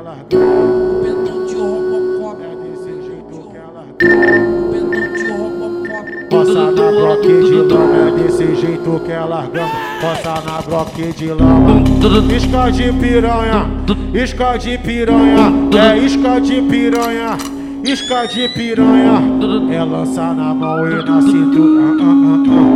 largando. Pentão de Robocop. É desse jeito que ela. Pentão de Robocop. Roça na broque de lama, é desse jeito que é largando. Roça na broque de lama. Isca de piranha, isca de piranha, é isca de piranha, isca de piranha. É lança na mão e na cintura. ah, ah, ah, ah.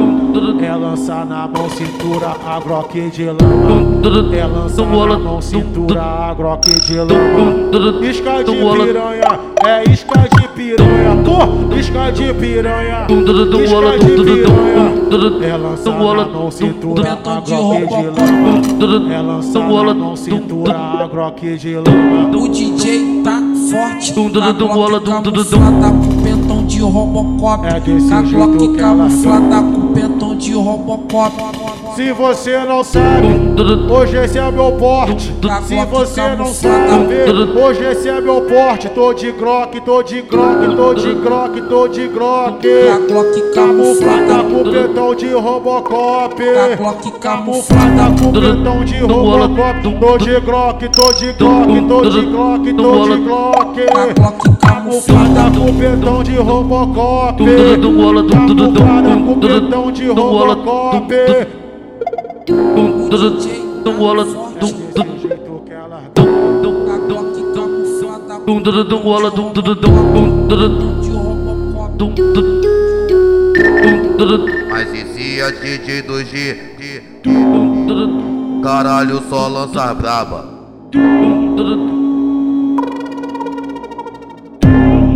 É lança na mão, cintura, a groque de lama. É lança na mão, cintura, a groque de lama. Isca de piranha, é isca de piranha, pô, isca de piranha. Isca de piranha. É lança na mão, cintura, a groque de lama. É lança na mão, cintura, a groque de lama. O DJ tá forte. Dum, dum, A dum, Glock bola, dum, dum, dum, dum. camuflada com pentão de Robocop. É desse A jeito Glock que ela camuflada com pentão de Robocop. Se você não sabe, hoje esse é meu porte. Se você não sabe, hoje esse é meu porte. Tô de groque, tô de groque, tô de groque, tô de groque. Glock Camuflada com pentão de Robocop. Glock Camuflada com pentão de Robocop. Tô de groque, tô de groque, tô de groque, tô de groque. Camuflada com pentão de Robocop. Dum, dum, dum, bola, dum, dum, dum, dum, Camuflada dum, com dum, dum, pentão de Robocop. Dum, dum, dum, bola, dum, dum, Desse jeito que ela A Glock camuflada com dum, dum, dum, bola, dum, dum, dum, dum, dum, dum, de Robocop. dum, dum, dum, dum, dum, Mas esse é DJ do G, G, dum, dum, caralho só lança braba.